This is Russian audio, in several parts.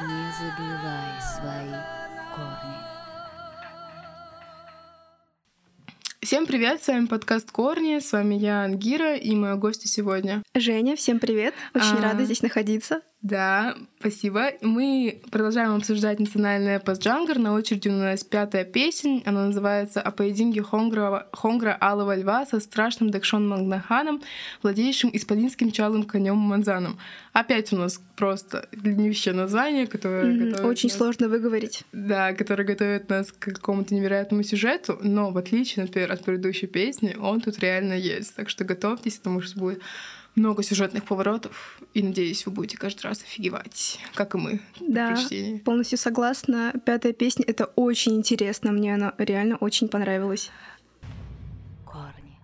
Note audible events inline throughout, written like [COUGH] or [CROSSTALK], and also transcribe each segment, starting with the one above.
Не забывай свои корни. Всем привет, с вами подкаст Корни, с вами я, Ангира, и моя гостья сегодня. Женя, всем привет. Очень А. рада здесь находиться. Да, спасибо. Мы продолжаем обсуждать национальный постджангр. На очереди у нас пятая песня. Она называется «О поединке Хонгра, Хонгра Алого Льва со страшным Дакшон Магнаханом, владеющим исполинским чалым конем Манзаном». Опять у нас просто длиннющее название, которое готовит Очень нас- сложно выговорить. Да, который готовит нас к какому-то невероятному сюжету, но в отличие, например, от предыдущей песни, он тут реально есть. Так что готовьтесь, потому что будет много сюжетных поворотов, и надеюсь, вы будете каждый раз офигевать, как и мы при Да, полностью согласна. Пятая песня — это очень интересно. Мне она реально очень понравилась. Корни.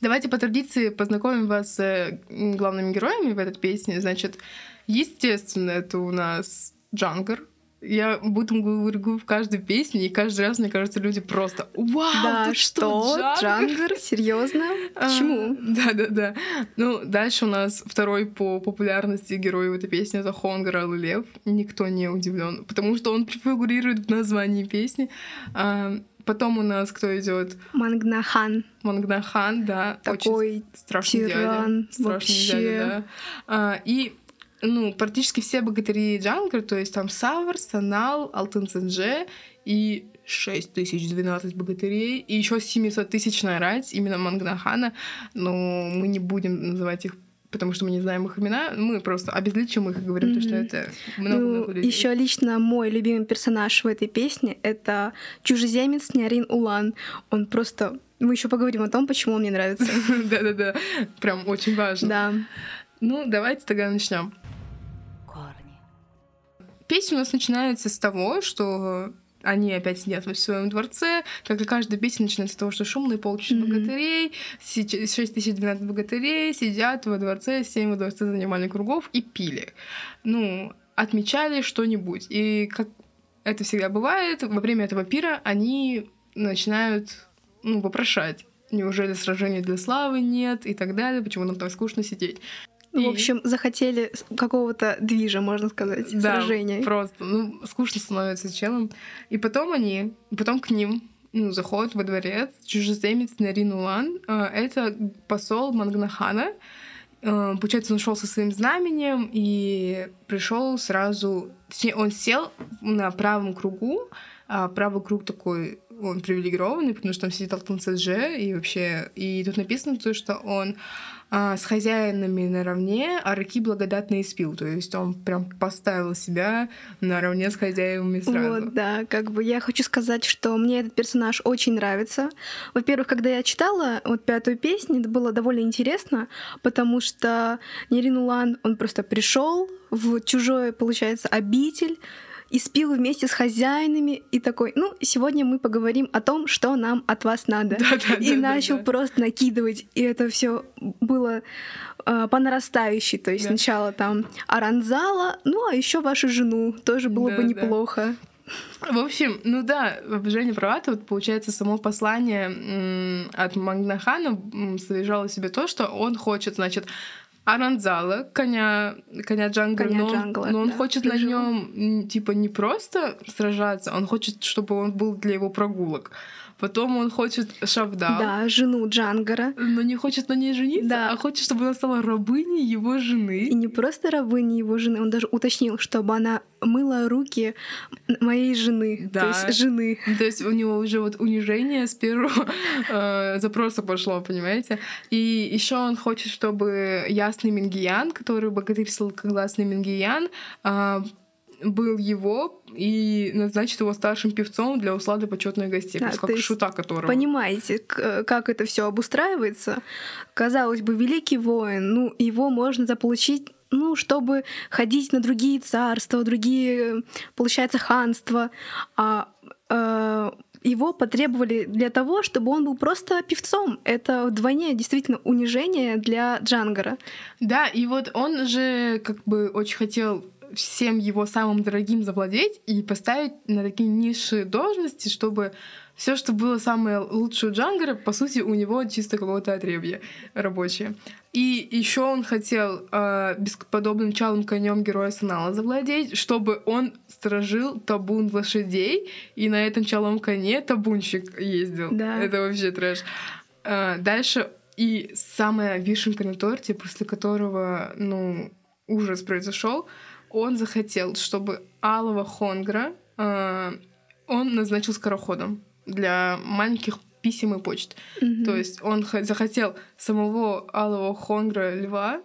Давайте по традиции познакомим вас с э, главными героями в этой песне. Значит, естественно, это у нас Джангар. Я буду говорю в каждой песне, и каждый раз, мне кажется, люди просто «Вау, да, тут что? Джангар? Серьезно? [LAUGHS] Почему? Да, да, да. Ну, дальше у нас второй по популярности герой в этой песне это Хонгар Лев. Никто не удивлен, потому что он фигурирует в названии песни. А, потом у нас кто идет? Мангнахан. Мангнахан, да. очень Такой страшный тиран дядя. Страшный вообще. дядя, да. А, и ну, практически все богатыри Джангар, то есть там Савр, Санал, Алтын Цендже и 6012 богатырей, и еще 700 тысячная рать, именно Мангнахана, но мы не будем называть их потому что мы не знаем их имена, мы просто обезличим их и говорим, то, что это много-много Ну, людей. еще лично мой любимый персонаж в этой песне — это чужеземец Нярин Улан. Он просто... Мы еще поговорим о том, почему он мне нравится. [LAUGHS] Да-да-да, прям очень важно. Да. Ну, давайте тогда начнем. Песня у нас начинается с того, что они опять сидят в своем дворце. Как и каждая песня начинается с того, что шумные полчища Мгм. богатырей, 6012 богатырей сидят во дворце, семь во дворце занимали кругов и пили. Ну, отмечали что-нибудь. И как это всегда бывает, во время этого пира они начинают ну, вопрошать. Неужели сражений для славы нет и так далее, почему нам там скучно сидеть. В И- общем, захотели какого-то движа, можно сказать, Да, сражения. просто, ну, скучно становится челом. И потом они, потом к ним ну, заходят во дворец чужеземец Нарин Улан. Э, Это посол Мангнахана. Э, Получается, он шел со своим знаменем и пришел сразу... Точнее, он сел на правом кругу, а правый круг такой, он привилегированный, потому что там сидит Алтын Цедже, и вообще... И тут написано то, что он а, с хозяинами наравне, а руки благодатно испил. То есть он прям поставил себя наравне с хозяевами сразу. Вот, да, как бы я хочу сказать, что мне этот персонаж очень нравится. Во-первых, когда я читала вот пятую песню, это было довольно интересно, потому что Нерин Улан, он просто пришел в чужое, получается, обитель, и спил вместе с хозяинами и такой, ну, сегодня мы поговорим о том, что нам от вас надо. И начал просто накидывать, и это все было э, по нарастающей. То есть Да. сначала там Аранзала, ну а еще вашу жену тоже было бы неплохо. В общем, ну да, Женя права, тут получается само послание от Мангнахана содержало себе то, что он хочет, значит, Аранзала, коня, коня Джангара, Коня но, он- Джангра, но он да, хочет на рыжего. нем типа не просто сражаться, он хочет, чтобы он был для его прогулок. Потом он хочет Шавдал, Да, жену Джангара. но не хочет на ней жениться, Да. а хочет, чтобы она стала рабыней его жены. И не просто рабыни его жены, он даже уточнил, чтобы она мыла руки моей жены, Да. то есть жены. То есть у него уже вот унижение с первого э, запроса пошло, понимаете? И еще он хочет, чтобы ясный Мингиян, который богатырь сладкогласный Мингиян, а, был его и назначит его старшим певцом для услады почетных гостей, Да, как шута которого. Понимаете, как это все обустраивается? Казалось бы, великий воин, ну, его можно заполучить ну, чтобы ходить на другие царства, другие, получается, ханства. А э, его потребовали для того, чтобы он был просто певцом. Это вдвойне действительно унижение для Джангара. Да, и вот он же как бы очень хотел всем его самым дорогим завладеть и поставить на такие низшие должности, чтобы все, что было самое лучшее у Джангара, по сути, у него чисто какое-то отребье рабочее. И еще он хотел э, бесподобным чалым конем героя Санала завладеть, чтобы он сторожил табун лошадей, и на этом чалом коне табунщик ездил. Да. Это вообще трэш. Э, дальше и самая вишенка на торте, после которого, ну, ужас произошел, он захотел, чтобы Алого Хонгра э, он назначил скороходом для маленьких писем и почт. Мгм. То есть он захотел самого Алого Хонгра Льва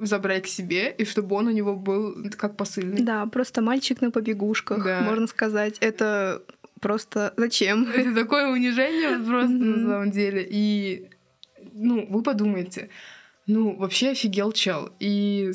забрать к себе, и чтобы он у него был как посыльный. Да, просто мальчик на побегушках, Да. можно сказать. Это просто зачем? Это такое унижение [LAUGHS] просто на Мгм. самом деле. И, ну, вы подумайте, ну, вообще офигел чел. И,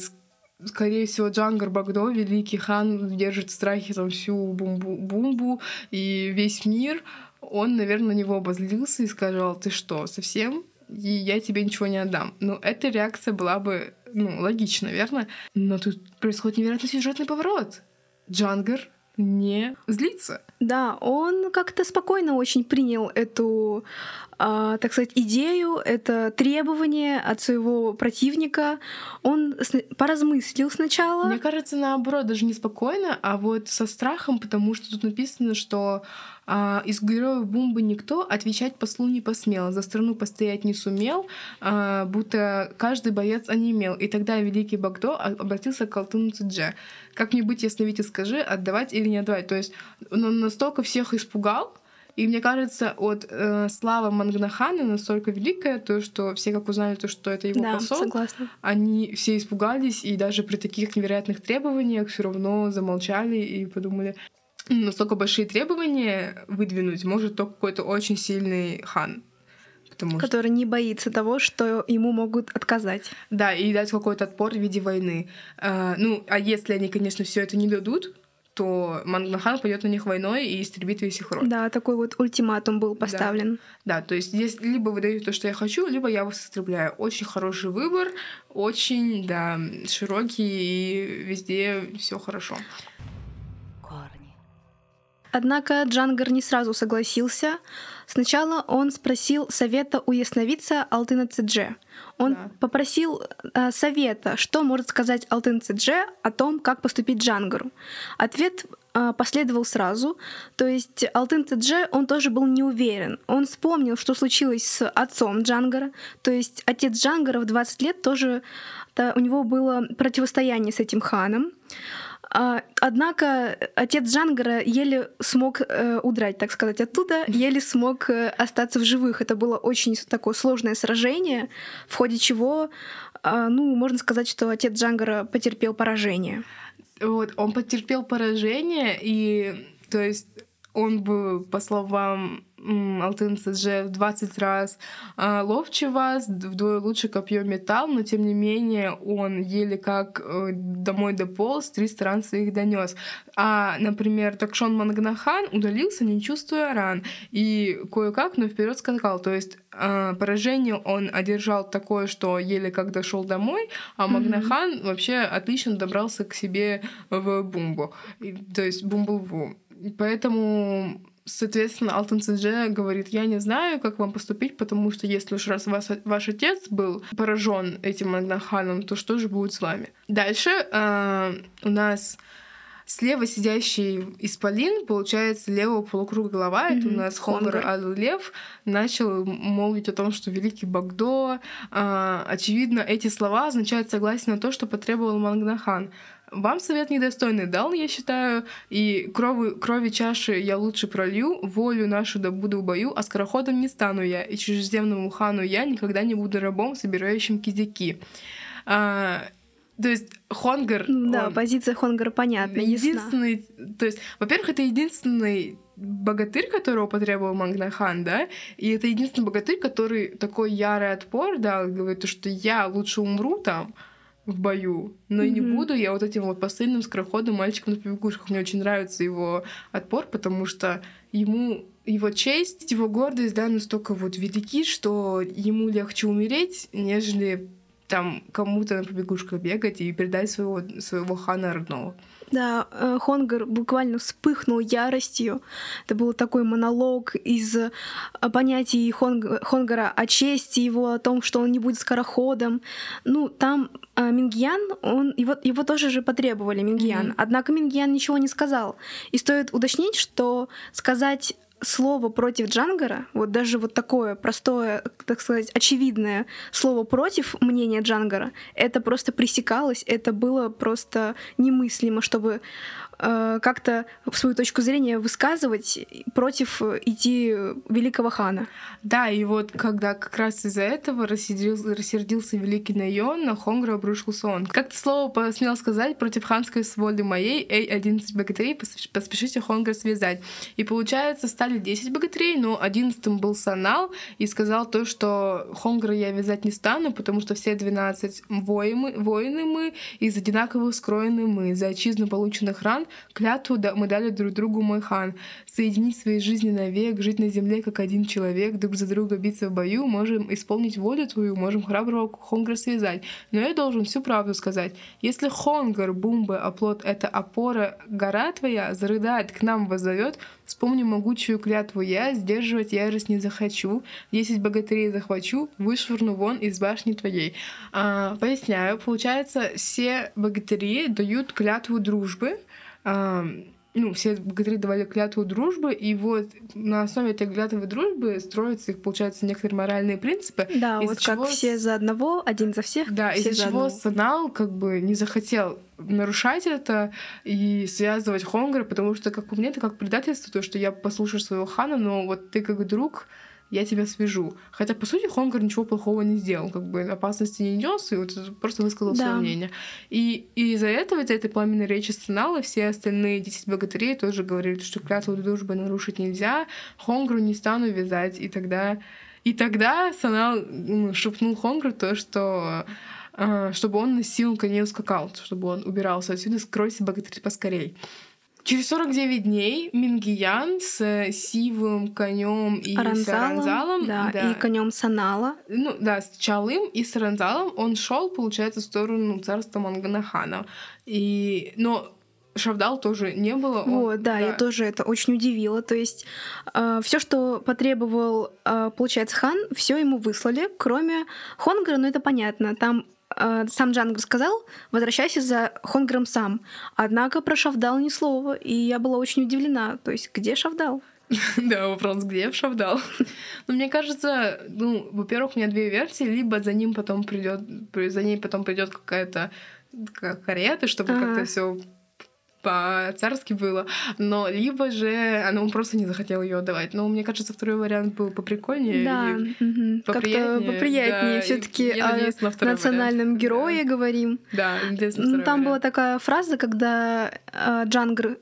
скорее всего, Джангар Багдо, великий хан, держит в страхе там всю бумбу, бумбу и весь мир. Он, наверное, на него обозлился и сказал, ты что, совсем? И я тебе ничего не отдам. Ну, эта реакция была бы, ну, логична, верно? Но тут происходит невероятный сюжетный поворот. Джангар не злится. Да, он как-то спокойно очень принял эту, а, так сказать, идею, это требование от своего противника. Он сна- поразмыслил сначала. Мне кажется, наоборот, даже не спокойно, а вот со страхом, потому что тут написано, что а, из героев бомбы никто отвечать послу не посмел, за страну постоять не сумел, а, будто каждый боец онемел. И тогда великий Багдо обратился к Алтыну Цидже. Как мне быть, ясновите, скажи, отдавать или не отдавать? То есть он настолько всех испугал, и мне кажется, от э, слава Мангнахана настолько великая, то, что все как узнали, то, что это его да, посол, согласна. они все испугались, и даже при таких невероятных требованиях все равно замолчали и подумали, «М, настолько большие требования выдвинуть может только какой-то очень сильный хан. Потому что, Который не боится того, что ему могут отказать. да, и дать какой-то отпор в виде войны. А, ну, а если они, конечно, все это не дадут, то Мангнахан пойдет на них войной и истребит весь их род. Да, такой вот ультиматум был поставлен. Да, то есть здесь либо вы даете то, что я хочу, либо я вас истребляю. Очень хороший выбор, очень, да, широкий и везде все хорошо. Однако Джангар не сразу согласился. Сначала он спросил совета у ясновидца Алтына Цидже. Он Да. попросил э, совета, что может сказать Алтын Цидже о том, как поступить Джангару. Ответ э, последовал сразу. То есть Алтын Цидже, он тоже был не уверен. Он вспомнил, что случилось с отцом Джангара. То есть отец Джангара в 20 лет тоже та- у него было противостояние с этим ханом. А, Однако отец Джангара еле смог э, удрать, так сказать, оттуда, еле смог э, остаться в живых. Это было очень такое сложное сражение, в ходе чего, а, ну, можно сказать, что отец Джангара потерпел поражение. Вот, он потерпел поражение, и, то есть, он был, по словам Алтын Цидже, в 20 раз а, ловче вас, вдвое лучше копье металл, но тем не менее он еле как э, домой дополз, 300 ран своих донес. А, например, Такшон Мангнахан удалился, не чувствуя ран, и кое-как, но вперед скакал. То есть а, поражение он одержал такое, что еле как дошел домой, а. Магнахан вообще отлично добрался к себе в Бумбу, то есть Бумблву. Поэтому Соответственно, Алтан Цидже говорит, я не знаю, как вам поступить, потому что если уж раз вас, ваш отец был поражен этим Магнаханом, то что же будет с вами? Дальше э, у нас слева сидящий исполин, получается, левого полукруга голова, это у нас Хонгар. Аллев, начал молвить о том, что великий Багдо. А, очевидно, эти слова означают согласие на то, что потребовал Мангнахан. Вам совет недостойный дал, я считаю, и крови, крови чаши я лучше пролью, волю нашу добуду в бою, а скороходом не стану я, и чужеземному хану я никогда не буду рабом, собирающим кизяки. А, то есть Хонгар... Ну да, он- позиция Хонгара понятна, ясна. единственный, то есть, во-первых, это единственный богатырь, которого потребовал Магнахан, да, и это единственный богатырь, который такой ярый отпор дал, говорит, то, что я лучше умру там в бою, но и не буду я вот этим вот посыльным скороходом мальчиком на побегушках. Мне очень нравится его отпор, потому что ему его честь, его гордость, да, настолько вот велики, что ему легче умереть, нежели там кому-то на побегушках бегать и передать своего, своего хана родного. Да, э, Хонгар буквально вспыхнул яростью. Это был такой монолог из э, понятий Хонг... Хонгара о чести его, о том, что он не будет скороходом. Ну, там э, Мингьян, он, его, его тоже же потребовали, Мингьян. Mm-hmm. Однако Мингьян ничего не сказал. И стоит уточнить, что сказать слово против Джангара, вот даже вот такое простое, так сказать, очевидное слово против мнения Джангара, это просто пресекалось, это было просто немыслимо, чтобы как-то свою точку зрения высказывать против идти великого хана. Да, и вот когда как раз из-за этого рассердился, рассердился великий Найон, на Хонгра обрушился он. Как то слово посмел сказать против ханской своды моей, эй, 11 богатырей, поспешите Хонгра связать. И получается, стали 10 богатырей, но 11 был Санал, и сказал то, что Хонгра я вязать не стану, потому что все 12 воины, воины мы, из одинаковых скроены мы, за отчизну полученных ран Клятву мы дали друг другу, мой хан. Соединить свои жизни навек, жить на земле как один человек, друг за друга биться в бою, можем исполнить волю твою, можем храброго Хонгра связать. Но я должен всю правду сказать. Если Хонгар, Бумбы, оплот — это опора, гора твоя, зарыдает, к нам воззовет, Вспомни могучую клятву я, сдерживать ярость не захочу, десять богатырей захвачу, вышвырну вон из башни твоей. А, поясняю, получается, все богатыри дают клятву дружбы, ну, все богатыри давали клятву дружбы, и вот на основе этой клятвы дружбы строятся их, получается, некоторые моральные принципы. Да, вот чего... как все за одного, один за всех. Да, из-за чего одного. Санал как бы не захотел нарушать это и связывать Хонгра, потому что, как по мне, это как предательство, то, что я послушаю своего хана, но вот ты как друг я тебя свяжу. Хотя, по сути, Хонгар ничего плохого не сделал, как бы опасности не нес, и вот просто высказал да. свое мнение. И, и из-за этого, из-за этой пламенной речи Санала, все остальные 10 богатырей тоже говорили, что клятву дружбы нарушить нельзя, Хонгру не стану вязать, и тогда... И тогда Санал ну, шепнул Хонгру то, что а, чтобы он на силу коней ускакал, чтобы он убирался отсюда, скройся, богатырь, поскорей. Через 49 дней Мингиян с сивым конем и Аранзалом, с Аранзалом, да, да, и конем Санала. Ну да, с Чалым и с Аранзалом он шел, получается, в сторону царства Манганахана. И, но Шавдал тоже не было. Он, вот, да, да, я тоже это очень удивило. То есть э, все, что потребовал, э, получается, хан, все ему выслали, кроме Хонгара, ну это понятно. Там э, сам Джангр сказал, возвращайся за Хонгром сам. Однако про Шавдал ни слова, и я была очень удивлена. То есть, где Шавдал? [LAUGHS] Да, вопрос, где Шавдал? [LAUGHS] Ну, мне кажется, ну, во-первых, у меня две версии. Либо за ним потом придет, за ней потом придет какая-то карета, чтобы как-то все по-царски было, но либо же она он просто не захотел ее отдавать. Но мне кажется, второй вариант был поприкольнее. Да, угу. как-то поприятнее. Да, Все-таки о национальном вариант. герое да. говорим. Да, ну, Там вариант. была такая фраза, когда э, Джангр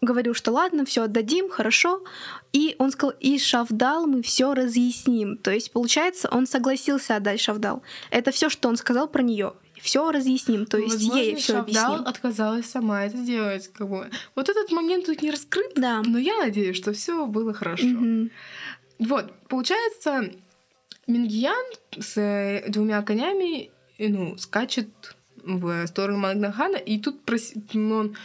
говорил, что ладно, все отдадим, хорошо. И он сказал, и Шавдал мы все разъясним. То есть, получается, он согласился отдать Шавдал. Это все, что он сказал про нее все разъясним, то есть Возможно, ей все объясним. отказалась сама это делать, как бы. Вот этот момент тут не раскрыт, да. но я надеюсь, что все было хорошо. Угу. Вот, получается, Мингиян с э, двумя конями, ну, скачет в сторону Магнахана, и тут он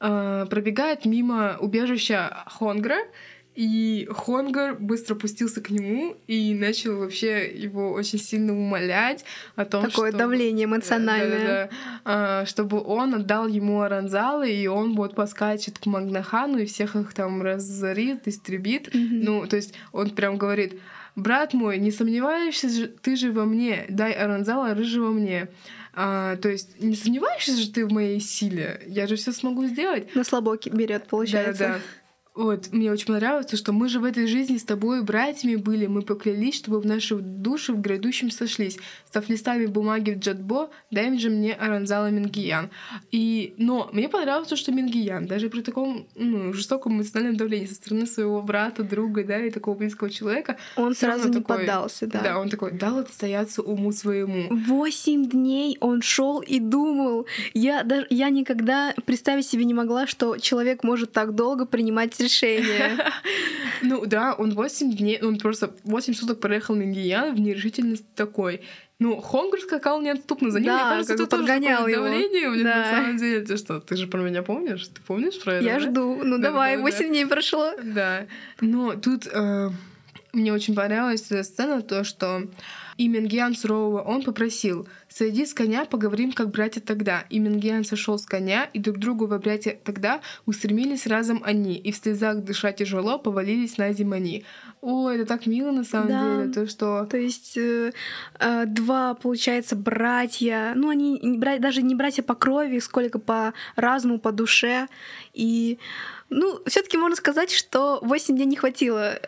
э, пробегает мимо убежища Хонгра, и Хонгар быстро пустился к нему и начал вообще его очень сильно умолять о том, Такое что... давление эмоциональное. Да, да, да. чтобы он отдал ему Аранзалы, и он вот поскачет к Магнахану и всех их там разорит, истребит. Mm-hmm. Ну, то есть он прям говорит, брат мой, не сомневаешься же ты же во мне, дай Аранзала рыжего мне. А, то есть не сомневаешься же ты в моей силе? Я же все смогу сделать. На слабоке берет, получается. Да, да. Вот, мне очень понравилось, что мы же в этой жизни с тобой братьями были, мы поклялись, чтобы в наши души в грядущем сошлись. Став листами бумаги в джадбо, дай же мне Аранзала Мингиян. И, но мне понравилось то, что Мингиян, даже при таком ну, жестоком эмоциональном давлении со стороны своего брата, друга, да, и такого близкого человека, он сразу не такой, поддался, да. Да, он такой, дал отстояться уму своему. Восемь дней он шел и думал. Я, даже, я никогда представить себе не могла, что человек может так долго принимать решение. [LAUGHS] Ну да, он 8 дней, он просто 8 суток проехал на Гиян в нерешительность такой. Ну, Хонгр скакал неотступно за ним. Да, Мне кажется, это тоже подгонял его. давление у них на Да. самом деле. Ты что, ты же про меня помнишь? Ты помнишь про это? Я да? жду. Ну Да, давай, да, да. 8 дней прошло. Да. Но тут э, мне очень понравилась сцена, то, что и Мингиан сурового он попросил «Сойди с коня, поговорим, как братья тогда». И Мингиан сошел с коня, и друг другу во братья тогда устремились разом они, и в слезах дыша тяжело повалились на зим они. О, это так мило на самом Да. деле, то, что... То есть э, э, два, получается, братья. Ну, они не даже не братья по крови, сколько по разуму, по душе. И, ну, все таки можно сказать, что 8 дней не хватило.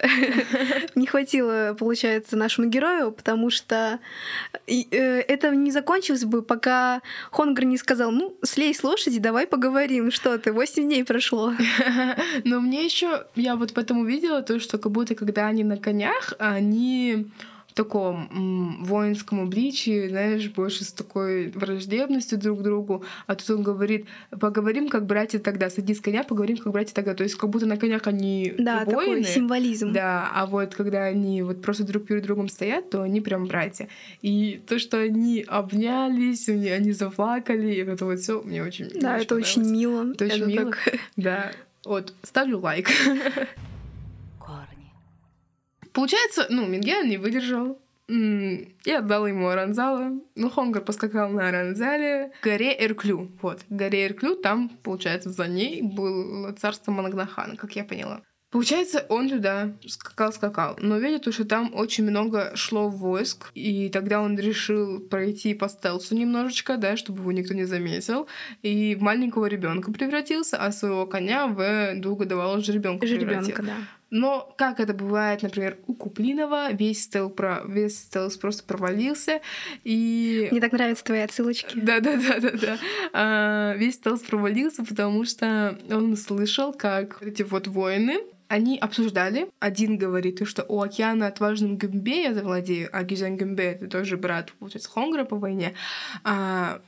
[LAUGHS] Не хватило, получается, нашему герою, потому что э, это не закончилось бы, пока Хонгр не сказал, ну, слей с лошади, давай поговорим. Что ты, 8 дней прошло. [LAUGHS] Но мне еще, я вот потом увидела то, что как будто когда они на конях, они таком воинском обличии, знаешь, больше с такой враждебностью друг к другу. А тут он говорит, поговорим как братья тогда, садись с коня, поговорим как братья тогда. То есть как будто на конях они Да, такой воины. символизм. Да, а вот когда они вот просто друг перед другом стоят, то они прям братья. И то, что они обнялись, они, они заплакали, и это вот все мне очень мне Да, это очень мило. Это очень мило. так- Да, вот, ставлю лайк. [LAUGHS] Получается, ну, Минген не выдержал и отдал ему Аранзала. Ну, Хонгар поскакал на Аранзале к горе Эрклю. Вот, к горе Эрклю, там, получается, за ней было царство Манагнахана, как я поняла. Получается, он туда скакал-скакал, но видит, что там очень много шло войск, и тогда он решил пройти по стелсу немножечко, да, чтобы его никто не заметил, и в маленького ребенка превратился, а своего коня в двухгодовалого жеребенка. Жеребенка, да. Но как это бывает, например, у Куплинова, весь стелс, про... весь стелс просто провалился, и... Мне так нравятся твои отсылочки. Да, да, да, да, да. А, весь стелс провалился, потому что он услышал, как эти вот воины, они обсуждали. Один говорит, что у океана отважным Гюмбе я завладею, а Гюзян Гюмбе — это тоже брат, получается, Хонгра по войне. А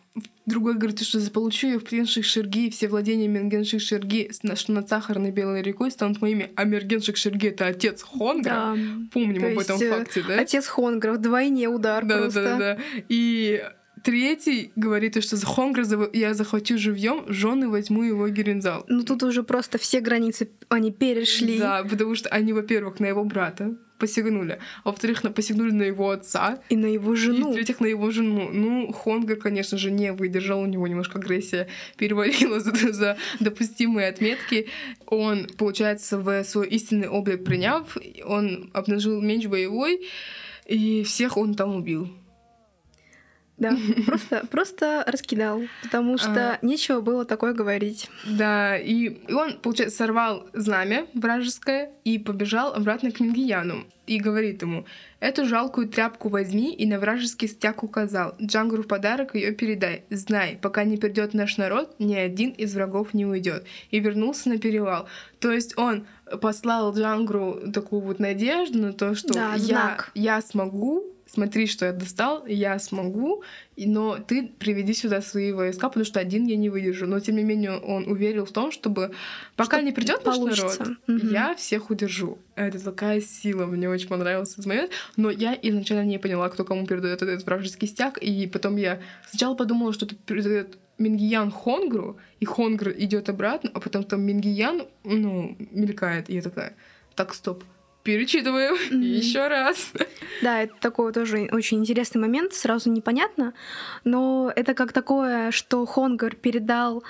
другой говорит, что заполучу я в плен Шерги все владения Менгенших Шерги, что над Сахарной Белой рекой станут моими, а Мергенших Шерги — это отец Хонгра. Да. Помним То об этом есть, э, факте, да? Отец Хонгра, вдвойне удар Да, просто. да, да, да. И третий говорит, что за Хонгра я захвачу живьем, жены возьму его Герензал. Ну тут уже просто все границы они перешли. Да, потому что они, во-первых, на его брата посягнули, а во-вторых, на- посягнули на его отца, И на его и жену. в-третьих, на его жену. Ну, Хонга, конечно же, не выдержал, у него немножко агрессия [LAUGHS] перевалила за, за допустимые отметки. Он, получается, в свой истинный облик приняв, он обнажил меч боевой, и всех он там убил. Да, [LAUGHS] просто, просто раскидал, потому что нечего было такое говорить. Да, и, и он, получается, сорвал знамя вражеское и побежал обратно к Мингияну. И говорит ему, эту жалкую тряпку возьми и на вражеский стяг указал. Джангру в подарок ее передай. Знай, пока не придет наш народ, ни один из врагов не уйдет. И вернулся на перевал. То есть он послал Джангру такую вот надежду на то, что Да, я, знак. я смогу, смотри, что я достал, я смогу, но ты приведи сюда свои войска, потому что один я не выдержу. Но тем не менее он уверил в том, чтобы пока Что не придет наш народ, Мгм. я всех удержу. Это такая сила, мне очень понравился этот момент. Но я изначально не поняла, кто кому передает этот вражеский стяг, и потом я сначала подумала, что это передает Мингиян Хонгру, и Хонгр идет обратно, а потом там Мингиян, ну, мелькает, и я такая, так, стоп, перечитываем Мгм. еще раз. Да, это такой тоже очень интересный момент, сразу непонятно, но это как такое, что Хонгар передал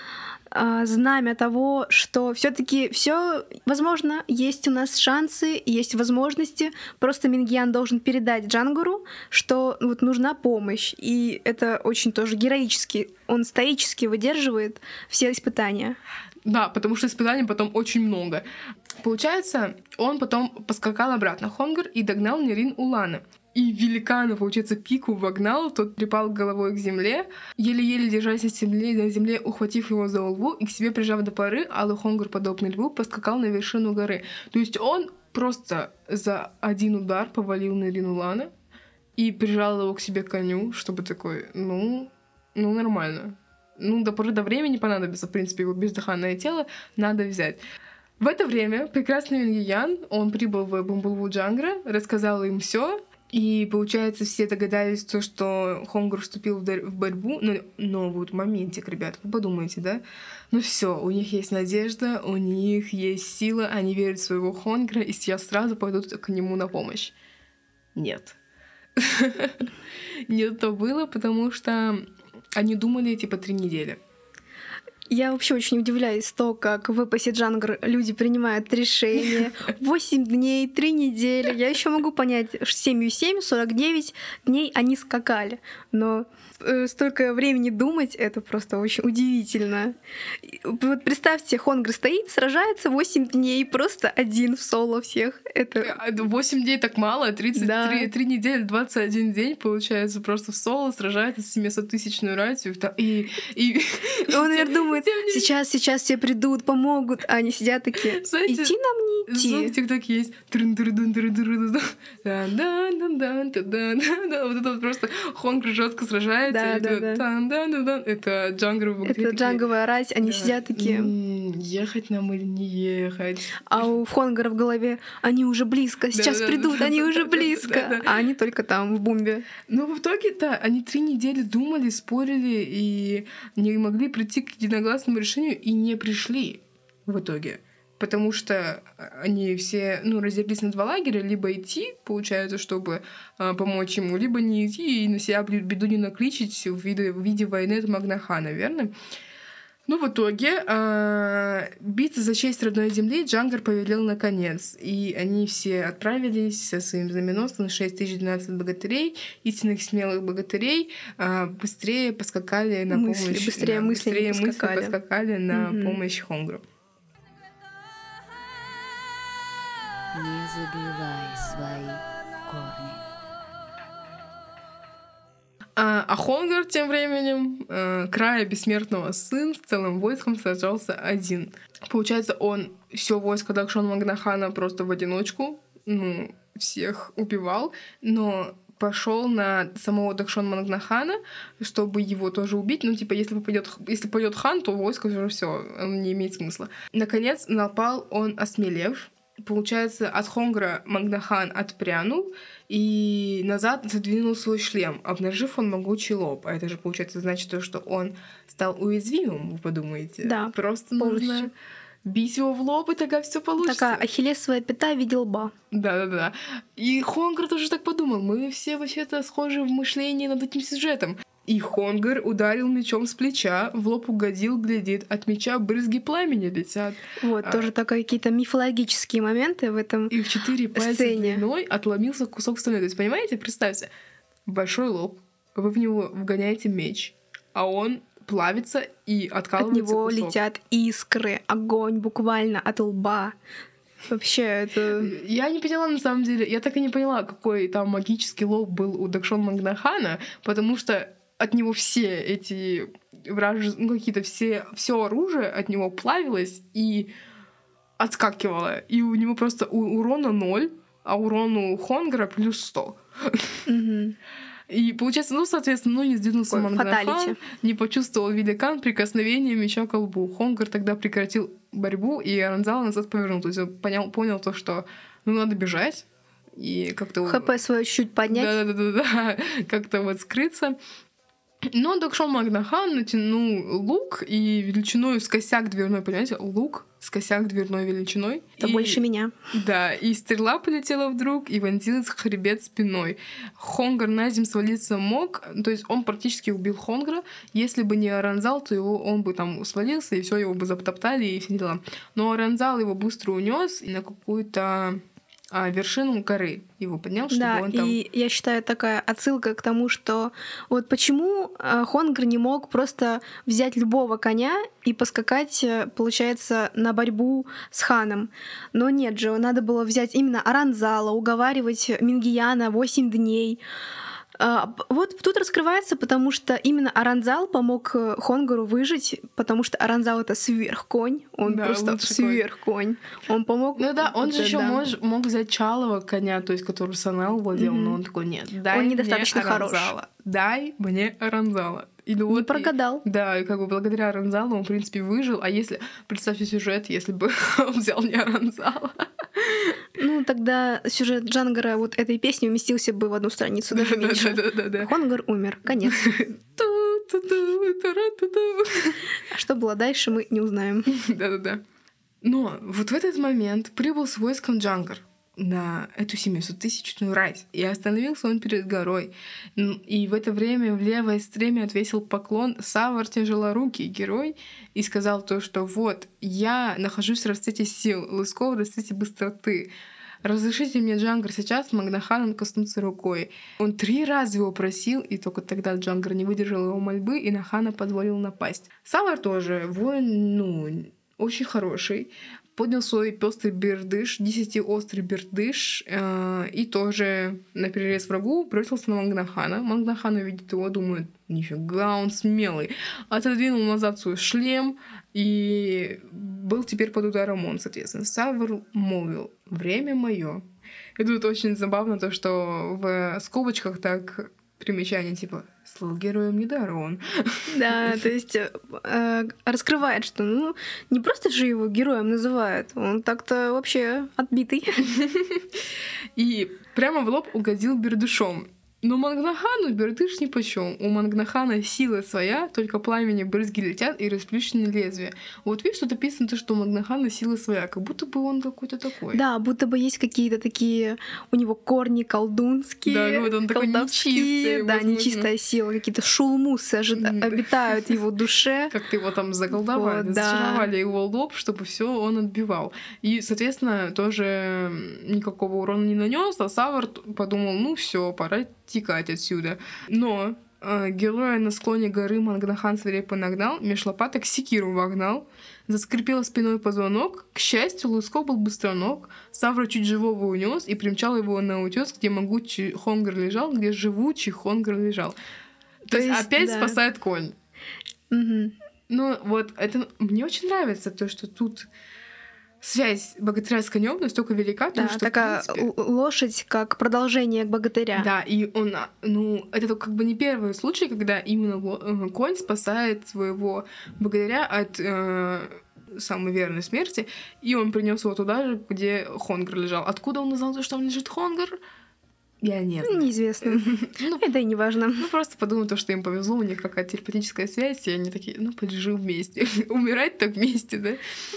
а, знамя того, что все-таки все возможно, есть у нас шансы, есть возможности. Просто Мингьян должен передать Джангуру, что вот нужна помощь. И это очень тоже героически. Он стоически выдерживает все испытания. Да, потому что испытаний потом очень много. Получается, он потом поскакал обратно Хонгар и догнал Нерин Улана. И великана, получается, пику вогнал, тот припал головой к земле, еле-еле держась на земле, на земле, ухватив его за лбу и к себе прижав до поры, алый Хонгар, подобный льву, поскакал на вершину горы. То есть он просто за один удар повалил Нерин Улана и прижал его к себе коню, чтобы такой, ну, ну нормально. Ну, до поры до времени понадобится, в принципе, его бездыханное тело надо взять. В это время прекрасный Мингиян, он прибыл в Бумбулву Джангра, рассказал им все, И получается, все догадались, то, что Хонгур вступил в, борьбу. Но, но вот моментик, ребят, вы подумайте, да? Ну все, у них есть надежда, у них есть сила, они верят в своего Хонгра, и сейчас сразу пойдут к нему на помощь. Нет. [LAUGHS] Не то было, потому что они думали типа три недели. Я вообще очень удивляюсь то, как в эпосе Джангр люди принимают решения. 8 [LAUGHS] дней, 3 недели. Я еще могу понять, 7 7, 49 дней они скакали. Но э, столько времени думать, это просто очень удивительно. Вот представьте, Хонгр стоит, сражается 8 дней, просто один в соло всех. Это 8 дней так мало, 33 Да. три недели, 21 день, получается, просто в соло сражается с 700-тысячную ратью. и... И он, наверное, думает, не- сейчас, сейчас все придут, помогут. А они сидят такие, Знаете, идти нам не В идти. ТикТоке есть трын-трын-трын-трын-трын-трын. Да-да-да-да-да-да-да. Вот это вот просто Хонгр жестко сражается. Да, да, это да. Это Джангр в игре Это джангровая рать, они сидят такие. «М, Ехать нам или не ехать? А у Хонгара в голове они уже близко, сейчас придут, они уже близко. А они только там, в бумбе. Ну, в итоге-то они три недели думали, спорили и не могли прийти к единогласному решению и не пришли в итоге. Потому что они все, ну, разделились на два лагеря, либо идти, получается, чтобы а, помочь ему, либо не идти и на себя бе- беду не накличить в виде, в виде войны от Магнахана, верно? Ну, в итоге, а, биться за честь родной земли Джангар повелел наконец. И они все отправились со своим знаменосцем 6012 богатырей, истинных смелых богатырей, а, быстрее поскакали на Мысли, помощь... быстрее да, мысли быстрее мысли поскакали. поскакали на Мгм. помощь Хонгру. Не забивай свои А, а Хонгар тем временем, э, края бессмертного сын, с целым войском сражался один. Получается, он все войско Дакшон Магнахана просто в одиночку, ну, всех убивал, но пошел на самого Дакшон Магнахана, чтобы его тоже убить. Ну, типа, если попадет, если пойдет хан, то войско уже все, не имеет смысла. Наконец напал он, осмелев. Получается, от Хонгра Магнахан отпрянул и назад задвинул свой шлем, обнажив он могучий лоб. А это же, получается, значит то, что он стал уязвимым, вы подумаете? Да, Просто полностью. нужно бить его в лоб, и тогда все получится. Такая ахиллесовая пята в виде лба. Да-да-да. И Хонгар тоже так подумал. Мы все вообще-то схожи в мышлении над этим сюжетом. И Хонгар ударил мечом с плеча, в лоб угодил, глядит, от меча брызги пламени летят. Вот, А. тоже такие какие-то мифологические моменты в этом. И в четыре пальца Сцене. длиной отломился кусок стали. То есть, понимаете, представьте, большой лоб, вы в него вгоняете меч, а он плавится и От откалывается него кусок. летят искры, огонь буквально от лба. Вообще, это... Я не поняла, на самом деле, я так и не поняла, какой там магический лоб был у Дакшон Магнахана, потому что от него все эти враж... ну, какие-то все, все оружие от него плавилось и отскакивало. И у него просто у- урона ноль, а урон у Хонгра плюс 100. Мгм. И получается, ну, соответственно, ну, не сдвинулся фаталити. не почувствовал великан прикосновения меча к лбу. Хонгар тогда прекратил борьбу, и Аранзала назад повернул. То есть он понял, понял то, что ну, надо бежать, и как-то... ХП свое чуть поднять. Да-да-да, [LAUGHS] как-то вот скрыться. Но Докшон Магнахан натянул лук и величиной с косяк дверной, понимаете, лук с косяк дверной величиной. Это И- больше меня. да, и стрела полетела вдруг и вонзилась в хребет спиной. Хонгар на землю свалиться мог, то есть он практически убил Хонгра. Если бы не Аранзал, то его, он бы там свалился, и все его бы затоптали, и все дела. Но Аранзал его быстро унес и на какую-то вершину горы его поднял, чтобы Да, он там... и я считаю такая отсылка к тому, что вот почему э, Хонгр не мог просто взять любого коня и поскакать, э, получается, на борьбу с ханом. Но нет же, надо было взять именно Аранзала, уговаривать Мингияна 8 дней. А, Вот тут раскрывается, потому что именно Аранзал помог э, Хонгару выжить, потому что Аранзал это сверхконь, он Да, просто сверхконь. Он помог. Ну да, он же еще да. мож- мог взять Чалого коня, то есть который Санал владел, Мгм. но он такой, нет, дай мне недостаточно хорош. Аранзала. Дай мне Аранзала. И ну Не вот и- прогадал. Да, и как бы благодаря Аранзалу он, в принципе, выжил. А если, представьте сюжет, если бы [LAUGHS] он взял не Аранзала. Ну, тогда сюжет Джангара вот этой песни уместился бы в одну страницу, даже меньше. Хонгар умер. Конец. [LAUGHS] [LAUGHS] А что было дальше, мы не узнаем. [LAUGHS] Да-да-да. Но вот в этот момент прибыл с войском Джангар на эту 700-тысячную рать. И остановился он перед горой. И в это время в левой стреме отвесил поклон Савар тяжелорукий герой и сказал то, что вот, я нахожусь в расцвете сил, Лысков в расцвете быстроты. Разрешите мне Джангар сейчас Магнаханом коснуться рукой. Он три раза его просил, и только тогда Джангар не выдержал его мольбы, и на хана позволил напасть. Савар тоже воин, ну, очень хороший поднял свой пестрый бердыш, десятиострый бердыш, э, и тоже на перерез врагу бросился на Мангнахана. Мангнахан увидит его, думает, нифига, он смелый. Отодвинул назад свой шлем и был теперь под ударом он, соответственно. Савр молвил, время мое. И тут очень забавно то, что в скобочках так примечание типа «Слыл героем не дарован». Да, [LAUGHS] то есть э, э, раскрывает, что ну не просто же его героем называют, он так-то вообще отбитый. [LAUGHS] И прямо в лоб угодил бердышом. Но Мангнахану бердыш ни почем. У Мангнахана сила своя, только пламени брызги летят и расплющены лезвия. Вот видишь, тут написано, то, что у Мангнахана сила своя, как будто бы он какой-то такой. Да, будто бы есть какие-то такие у него корни колдунские, Да, вот он такой нечистый, да, возможно. нечистая сила, какие-то шулмусы ожида- Мгм. обитают в его душе. [LAUGHS] Как-то его там заколдовали, Вот, да. зачаровали его лоб, чтобы все он отбивал. И, соответственно, тоже никакого урона не нанес, а Савард подумал, ну все, пора текать отсюда. Но э, героя на склоне горы Мангнахан свирепо нагнал, меж лопаток секиру вогнал, заскрипел спиной позвонок. К счастью, Лусков был быстроног, Савра чуть живого унес и примчал его на утес, где могучий Хонгар лежал, где живучий Хонгар лежал. То, То есть, есть, опять да. спасает конь. Мгм. Ну, вот это мне очень нравится, то, что тут связь богатыря с конем настолько велика, Да, то, что, такая принципе, лошадь как продолжение богатыря. Да, и он, а, ну, это как бы не первый случай, когда именно э, конь спасает своего богатыря от э, самой верной смерти, и он принес его туда же, где Хонгар лежал. Откуда он узнал, что там лежит Хонгар? Я не знаю. Неизвестно. Ну, [LAUGHS] Это и не важно. ну, просто подумал, то, что им повезло, у них какая-то телепатическая связь, и они такие, ну, поджил вместе. [LAUGHS] Умирать так вместе, да?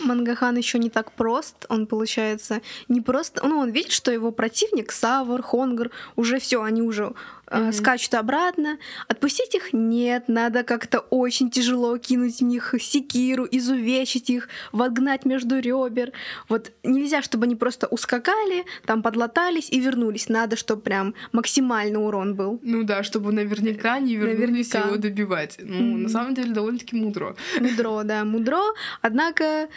Мангахан еще не так прост. Он, получается, не просто... Ну, он видит, что его противник, Савар, Хонгар, уже все, они уже Мгм. скачут обратно. Отпустить их нет, надо как-то очень тяжело кинуть в них секиру, изувечить их, вогнать между ребер. Вот нельзя, чтобы они просто ускакали, там подлатались и вернулись. Надо, чтобы прям максимальный урон был. Ну да, чтобы наверняка не вернулись Наверняка. его добивать. Ну, Мгм. на самом деле, довольно-таки мудро. Мудро, да, мудро. Однако,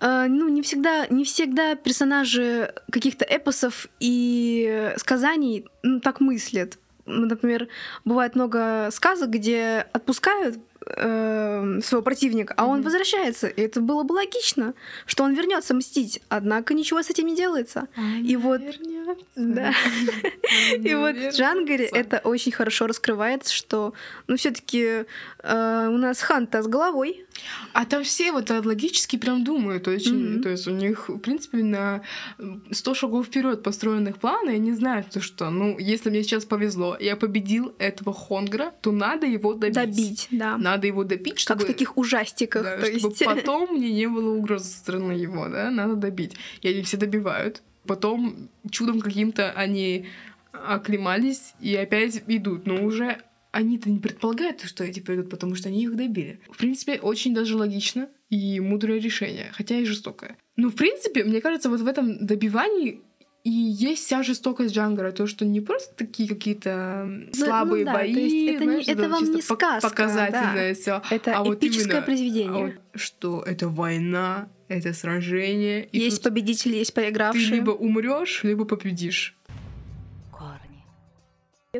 э, ну, не всегда, не всегда персонажи каких-то эпосов и сказаний ну, так мыслят. Например, бывает много сказок, где отпускают э, своего противника, а он Мгм. возвращается. И это было бы логично, что он вернется мстить. Однако ничего с этим не делается. И вот- Да. [LAUGHS] И вот в Джангаре это очень хорошо раскрывается, что, ну, все-таки у нас Ханта с головой, А там все вот логически прям думают очень. Мгм. То есть у них, в принципе, на м, 100 шагов вперед построенных планы, и они знают, то, что, ну, если мне сейчас повезло, я победил этого Хонгра, то надо его добить. добить, да. Надо его добить, Как чтобы... в таких ужастиках. Да, то чтобы есть... [LAUGHS] потом мне не было угрозы со стороны его, да, надо добить. И они все добивают. Потом чудом каким-то они оклемались и опять идут. Но уже они-то не предполагают, что эти придут, потому что они их добили. В принципе, очень даже логично и мудрое решение, хотя и жестокое. Ну, в принципе, мне кажется, вот в этом добивании и есть вся жестокость Джангара, то, что не просто такие какие-то м, Ну, слабые ну да, то бои, есть это не- знаешь, это вам не сказка, показательное все. Это А вот эпическое именно- произведение. А вот что это война, это сражение. И есть тут победители, есть ты проигравшие. либо умрешь, либо победишь.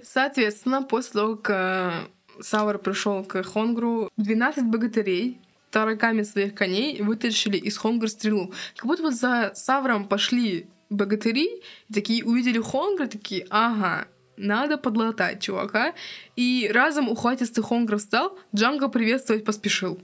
Соответственно, после того, как э, Савр пришел к Хонгру, 12 богатырей тараками своих коней вытащили из Хонгра стрелу. Как будто вот за Савром пошли богатыри, такие увидели Хонгра, такие, ага, надо подлатать чувака. И разом ухватистый Хонгра встал, Джанго приветствовать поспешил.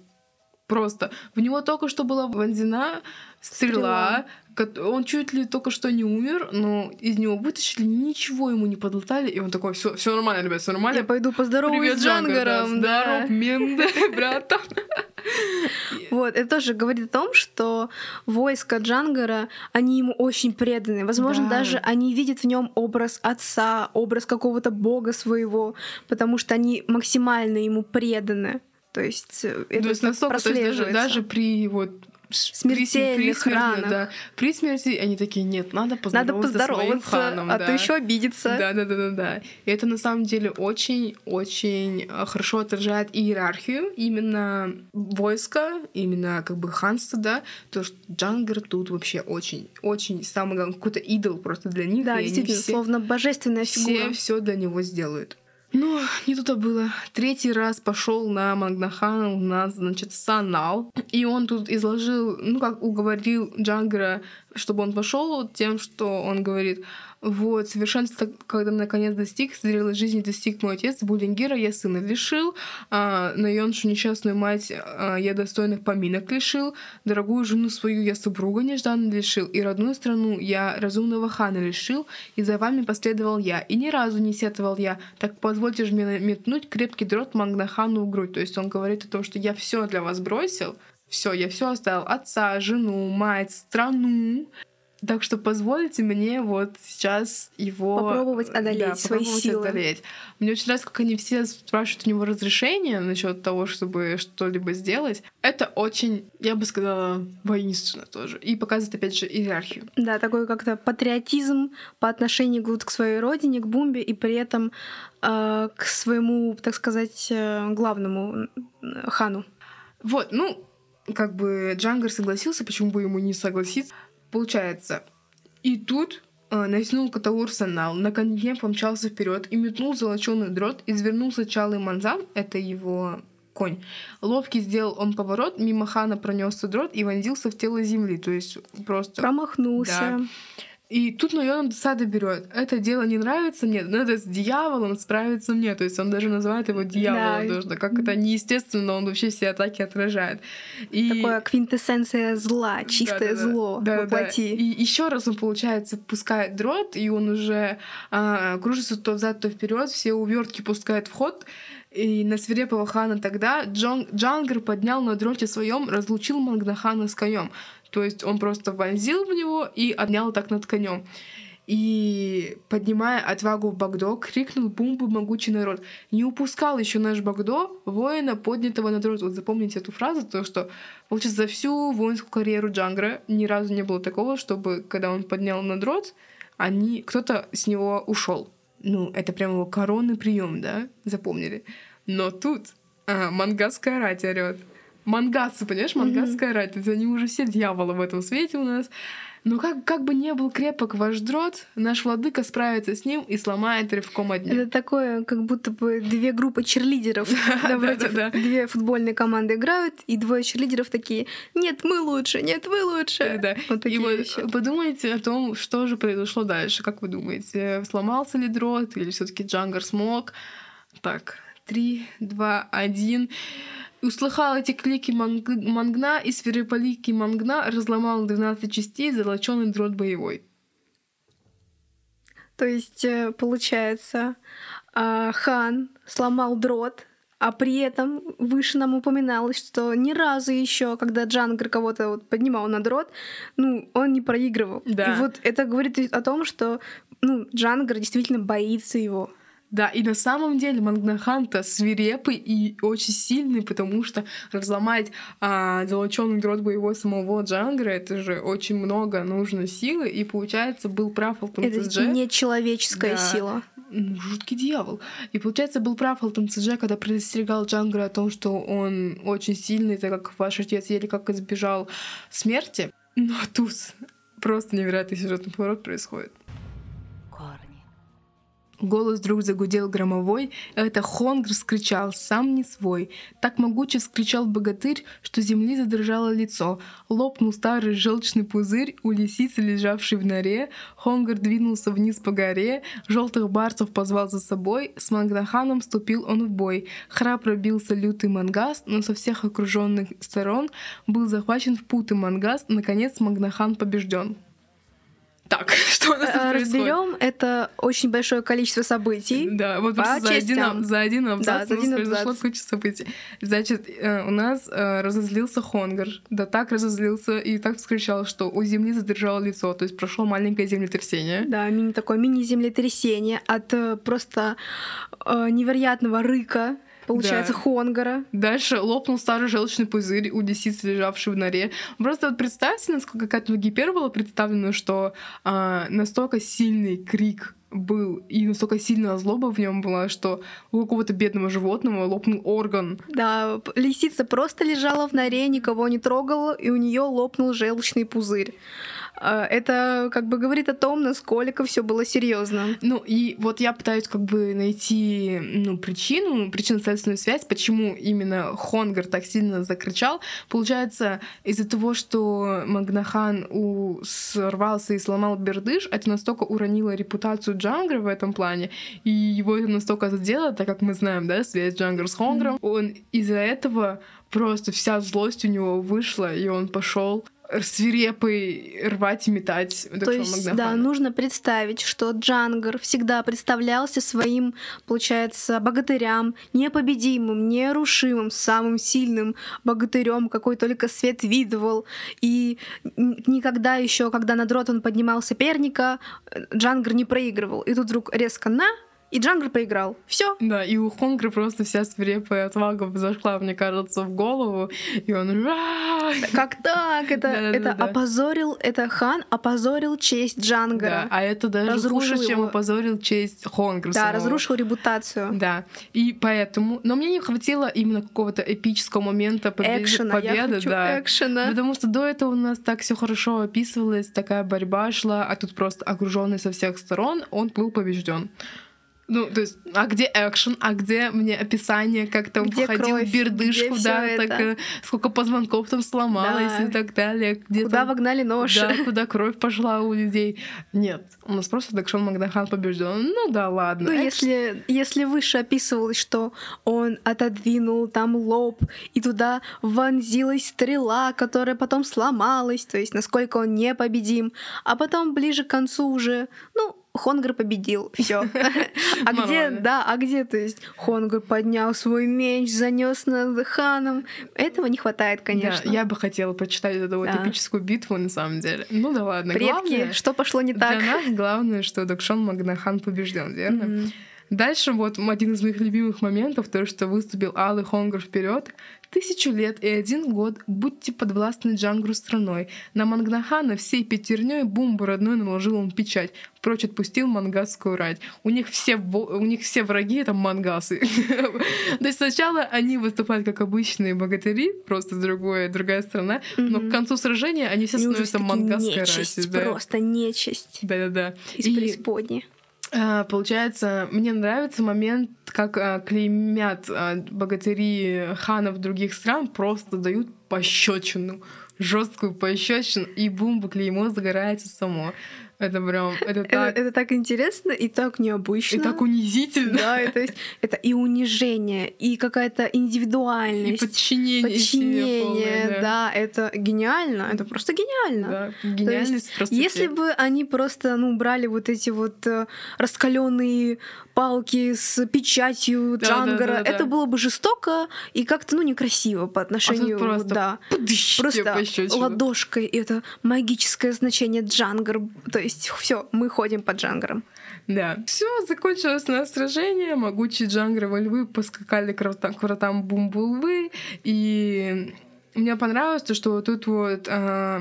Просто. В него только что была вонзена стрела, стрела. он чуть ли только что не умер, но из него вытащили, ничего ему не подлатали, и он такой, все, все нормально, ребят, все нормально. Я пойду поздороваюсь с Джангаром. Да, Здоров, Менде, [LAUGHS] братан. [LAUGHS] Вот, это тоже говорит о том, что войско Джангара, они ему очень преданы. Возможно, да. даже они видят в нем образ отца, образ какого-то бога своего, потому что они максимально ему преданы. То есть э, это то есть настолько, то есть даже, даже при вот смертельных при, при ранах. Да. При смерти они такие, нет, надо поздороваться, надо поздороваться с моим ханом. А да. то еще обидеться. Да, да, да, да, да. И это на самом деле очень-очень э, хорошо отражает иерархию именно войска, именно как бы ханства, да. То, что Джангер тут вообще очень-очень самый главный какой-то идол просто для них. Да, действительно, все, словно божественная фигура. Все все для него сделают. Ну, не тут-то было. Третий раз пошел на Магнахана у нас, значит, Санал. И он тут изложил, ну, как уговорил Джангера, чтобы он пошел тем, что он говорит, вот, совершенство, когда наконец достиг, зрелой жизни достиг мой отец, Булингира я сына лишил, а, Найоншу несчастную мать а, я достойных поминок лишил, дорогую жену свою я супруга нежданно лишил, и родную страну я разумного хана лишил, и за вами последовал я, и ни разу не сетовал я, так позвольте же мне метнуть крепкий дрот Магнахану в грудь. То есть он говорит о том, что я все для вас бросил, все, я все оставил. Отца, жену, мать, страну. Так что позвольте мне вот сейчас его... Попробовать одолеть да, свои попробовать силы. Одолеть. Мне очень нравится, как они все спрашивают у него разрешение насчет того, чтобы что-либо сделать. Это очень, я бы сказала, воинственно тоже. И показывает, опять же, иерархию. Да, такой как-то патриотизм по отношению к своей родине, к Бумбе, и при этом э, к своему, так сказать, э, главному хану. Вот, ну, как бы Джангар согласился, почему бы ему не согласиться? Получается, и тут э, натянул Катаур Санал, на коне помчался вперед и метнул золоченый дрот, извернулся Чалый Манзан, это его конь. Ловкий сделал он поворот, мимо хана пронесся дрот и вонзился в тело земли, то есть просто... Промахнулся. Да. И тут Нойон досада берет. Это дело не нравится мне, надо с дьяволом справиться мне. То есть он даже называет его дьяволом. Да. Тоже, как это неестественно, он вообще все атаки отражает. И... Такое квинтэссенция зла, чистое да, да, зло да, воплоти. Да. И еще раз он, получается, пускает дрот, и он уже а, кружится то взад, то вперед, все увертки пускает в ход. И на свирепого хана тогда Джон, Джангер поднял на дроте своем, разлучил Магнахана с конем. То есть он просто вонзил в него и отнял так над конем. И, поднимая отвагу в Багдо, крикнул бумбу могучий народ. Не упускал еще наш Багдо воина, поднятого на дрот. Вот запомните эту фразу, то что, получается, за всю воинскую карьеру Джангра ни разу не было такого, чтобы, когда он поднял на дрот, они, кто-то с него ушел. Ну, это прям его коронный прием, да? Запомнили. Но тут а, мангасская рать орёт. Мангасы, понимаешь, мангасская mm-hmm. рать. Это они уже все дьяволы в этом свете у нас. Но как, как бы не был крепок ваш дрот, наш владыка справится с ним и сломает рывком одним. Это такое, как будто бы две группы черлидеров. [LAUGHS] Две футбольные команды играют, и двое черлидеров такие, нет, мы лучше, нет, вы лучше. Да. Вот и вещи. подумайте о том, что же произошло дальше. Как вы думаете, сломался ли дрот, или все таки Джангар смог? Так, три, два, один. Услыхал эти клики манг... мангна, и свирепалики мангна разломал 12 частей золоченый дрот боевой. То есть, э, получается, а, хан сломал дрот, а при этом выше нам упоминалось, что ни разу еще, когда Джангар кого-то вот поднимал на дрот, ну, он не проигрывал. Да. И вот это говорит о том, что ну, Джангар действительно боится его. Да, и на самом деле Мангнаханта свирепый и очень сильный, потому что разломать а, золоченый дрот боевой самого Джангра, это же очень много нужно силы, и получается был прав Алтан Это не человеческая да. сила. Жуткий дьявол. И получается, был прав Алтан когда предостерегал Джангра о том, что он очень сильный, так как ваш отец еле как избежал смерти. Но тут просто невероятный сюжетный поворот происходит. Голос вдруг загудел громовой, это Хонгр скричал, сам не свой. Так могуче вскричал богатырь, что земли задрожало лицо. Лопнул старый желчный пузырь у лисицы, лежавшей в норе. Хонгр двинулся вниз по горе, желтых барцев позвал за собой, с Мангнаханом вступил он в бой. Храбро бился лютый Мангаст, но со всех окруженных сторон был захвачен в путы Мангаст, наконец Магнахан побежден. Так, [LAUGHS] что у нас тут происходит? Разберем это очень большое количество событий. Да, вот просто за один, за один абзац Да, за у нас один произошло абзац. куча событий. Значит, э, у нас э, разозлился Хонгар. Да так разозлился и так вскричал, что у земли задержало лицо, то есть прошло маленькое землетрясение. Да, мини такое мини-землетрясение от э, просто э, невероятного рыка, получается, Да. Хонгара. Дальше лопнул старый желчный пузырь у лисицы, лежавшей в норе. Просто вот представьте, насколько какая-то гипербола представлена, что а, настолько сильный крик был, и настолько сильная злоба в нем была, что у какого-то бедного животного лопнул орган. Да, лисица просто лежала в норе, никого не трогала, и у нее лопнул желчный пузырь. Э, Это как бы говорит о том, насколько все было серьезно. Ну и вот я пытаюсь как бы найти ну, причину, причинно-следственную связь, почему именно Хонгар так сильно закричал. Получается, из-за того, что Магнахан у... сорвался и сломал бердыш, это настолько уронило репутацию Джангра в этом плане, и его это настолько задело, так как мы знаем, да, связь Джангра с Хонгром, он из-за этого просто вся злость у него вышла, и он пошел свирепый рвать и метать То есть, да, Магнахана. нужно представить, что Джангар всегда представлялся своим, получается, богатырям, непобедимым, нерушимым, самым сильным богатырем, какой только свет видывал. И никогда еще, когда на дротон поднимал соперника, Джангар не проигрывал. И тут вдруг резко на, и Джангар проиграл. Все. Да, и у Хонгра просто вся свирепая отвага зашла, мне кажется, в голову, и он! Как так? Это, Да-да-да-да. это опозорил, это хан опозорил честь Джангара. Да, а это даже Разрушил хуже, чем его. опозорил честь Хонгра Да, самого. разрушил репутацию. Да, и поэтому... Но мне не хватило именно какого-то эпического момента победы, Экшена, я победы, хочу да. экшена. Потому что до этого у нас так все хорошо описывалось, такая борьба шла, а тут просто окруженный со всех сторон, он был побежден. Ну, то есть, а где экшен, а где мне описание, как там Где входил кровь, в бердышку, где да, так, это? э, сколько позвонков там сломалось Да. и так далее. Где Куда там- вогнали нож? Да, [LAUGHS] куда кровь пошла у людей. Нет, у нас просто Дакшон Магдахан побежден. Ну да, ладно. Ну, Экшен- если, если выше описывалось, что он отодвинул там лоб, и туда вонзилась стрела, которая потом сломалась, то есть насколько он непобедим, а потом ближе к концу уже, ну, Хонгар победил, все. [LAUGHS] А где, да, а где, то есть Хонгар поднял свой меч, занес над ханом. Этого не хватает, конечно. Я бы хотела прочитать эту вот эпическую битву, на самом деле. Ну да ладно. Предки, что пошло не так? Для нас главное, что Дакшон Магнахан побежден, верно? Дальше вот один из моих любимых моментов, то, что выступил Алый Хонгар вперед. Тысячу лет и один год будьте подвластны Джангру страной. На Мангнахана всей пятерней бумбу родной наложил он печать. Прочь отпустил мангасскую рать. У них все, у них все враги — это мангасы. [LAUGHS] То есть сначала они выступают как обычные богатыри, просто другое, другая страна, но к концу сражения они все становятся мангасской да. Просто нечисть Да-да-да. из преисподней. А, Получается, мне нравится момент, как а, клеймят а, богатыри ханов других стран, просто дают пощечину, жесткую пощечину, и бумба клеймо загорается само. Это прям, это Это, так, это так интересно и так необычно. и так унизительно, Да, это, есть- это и унижение, и какая-то и индивидуальность, подчинение, себе подчинение, полное, да. это гениально, это просто гениально. Да, гениальность просто. Если бы они просто, ну, брали вот эти вот раскаленные палки с печатью Да, да, Джангара, да, да, это да. было бы жестоко и как-то, ну, некрасиво по отношению, просто да. Просто ладошкой это магическое значение Джангар. То есть [LAUGHS] все, мы ходим по Джангарам. Да. Все, закончилось у нас сражение. Могучие джангровые львы поскакали к вратам, к вратам Бумбулвы. И мне понравилось то, что вот тут вот а,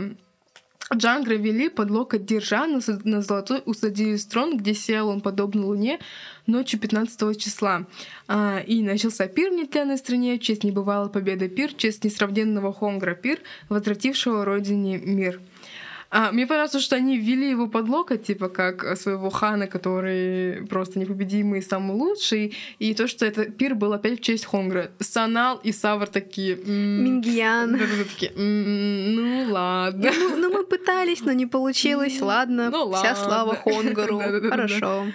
Джангра вели под локоть держа на, на золотой усадили строн, где сел он подобно луне ночью 15 числа. А, и начался пир в нетленной стране, в честь небывалой победы пир, в честь несравненного Хонгра пир, возвратившего родине мир. А, мне понравилось, что они ввели его под локоть, типа как своего хана, который просто непобедимый, самый лучший. И то, что это пир был опять в честь Хонгра. Санал и Савр такие... м, Мингьян. да-да-да, такие, «М, ну ладно. Ну, ну, мы пытались, но не получилось. Ладно, Ну вся слава. Хонгару. [LAUGHS] Хорошо.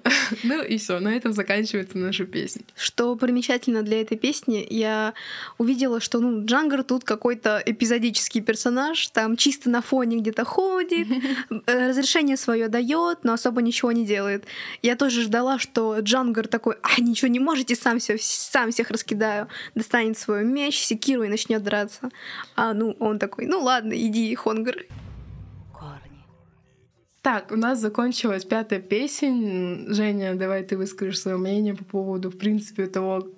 [LAUGHS] Ну и все, на этом заканчивается наша песня. Что примечательно для этой песни, я увидела, что ну, Джангар тут какой-то эпизодический персонаж, там чисто на фоне где-то ходит, [LAUGHS] э, разрешение свое дает, но особо ничего не делает. Я тоже ждала, что Джангар такой, а ничего не можете, сам, всё, сам всех раскидаю, достанет свой меч, секиру и начнет драться. А ну он такой, ну ладно, иди, Хонгар. Так, у нас закончилась пятая песень. Женя, давай ты выскажешь свое мнение по поводу, в принципе, того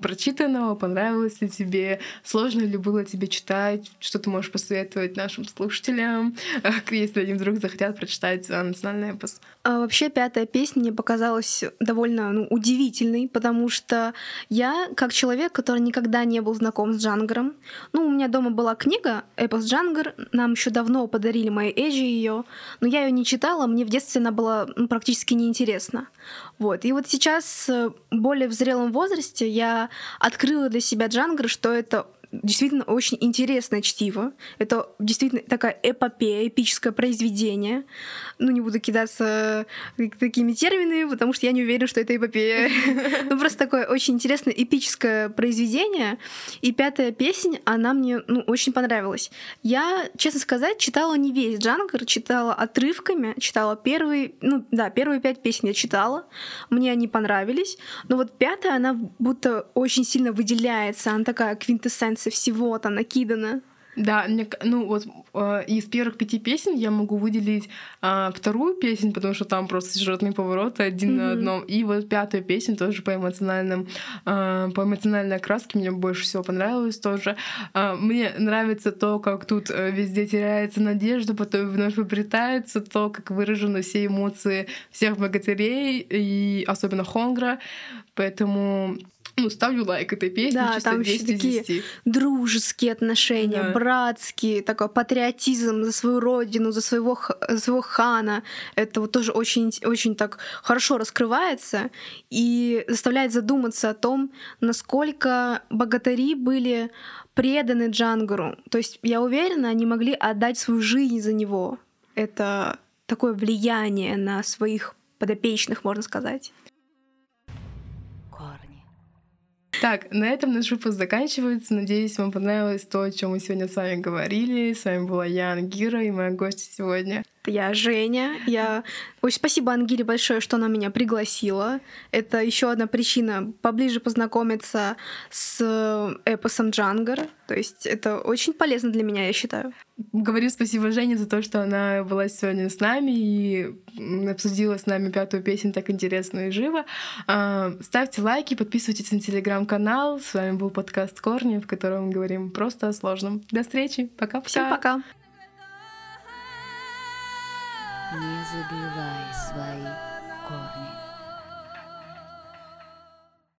прочитанного, понравилось ли тебе, сложно ли было тебе читать, что ты можешь посоветовать нашим слушателям, [LAUGHS] если они вдруг захотят прочитать э, национальный эпос. А вообще пятая песня мне показалась довольно ну, удивительной, потому что я, как человек, который никогда не был знаком с Джангаром, ну, у меня дома была книга «Эпос Джангар», нам еще давно подарили мои Эджи ее, но я ее не читала, мне в детстве она была ну, практически неинтересна. Вот. И вот сейчас, э, более в зрелом возрасте, я открыла для себя Джангар, что это действительно очень интересное чтиво. Это действительно такая эпопея, эпическое произведение. Ну, не буду кидаться э, такими терминами, потому что я не уверена, что это эпопея. [LAUGHS] Ну, просто такое очень интересное эпическое произведение. И пятая песня, она мне ну, очень понравилась. Я, честно сказать, читала не весь Джангар, читала отрывками, читала первые, ну да, первые пять песен я читала, мне они понравились, но вот пятая, она будто очень сильно выделяется, она такая квинтэссенция всего там накидана. Да, мне, ну вот э, из первых пяти песен я могу выделить а, вторую песню, потому что там просто сюжетные повороты один на Мгм. одном. И вот пятую песню тоже по эмоциональным, а, по эмоциональной окраске мне больше всего понравилось тоже. А, мне нравится то, как тут э, везде теряется надежда, потом вновь обретается, то, как выражены все эмоции всех богатырей, и особенно Хонгра. Поэтому ну, ставлю лайк этой песне. Да, там ещё 10 из такие 10. Дружеские отношения, Да. братские, такой патриотизм за свою родину, за своего, х- за своего хана. Это вот тоже очень, очень так хорошо раскрывается и заставляет задуматься о том, насколько богатыри были преданы Джангару. То есть, я уверена, они могли отдать свою жизнь за него. Это такое влияние на своих подопечных, можно сказать. Так, на этом наш выпуск заканчивается. Надеюсь, вам понравилось то, о чем мы сегодня с вами говорили. С вами была я, Ангира, и моя гостья сегодня. Я Женя. Я очень спасибо Ангире большое, что она меня пригласила. Это еще одна причина поближе познакомиться с эпосом Джангар. То есть это очень полезно для меня, я считаю. Говорю спасибо Жене за то, что она была сегодня с нами и обсудила с нами пятую песню так интересно и живо. А, Ставьте лайки, подписывайтесь на телеграм-канал. С вами был подкаст Корни, в котором мы говорим просто о сложном. До встречи. Пока-пока. Всем пока. Не забывай свои.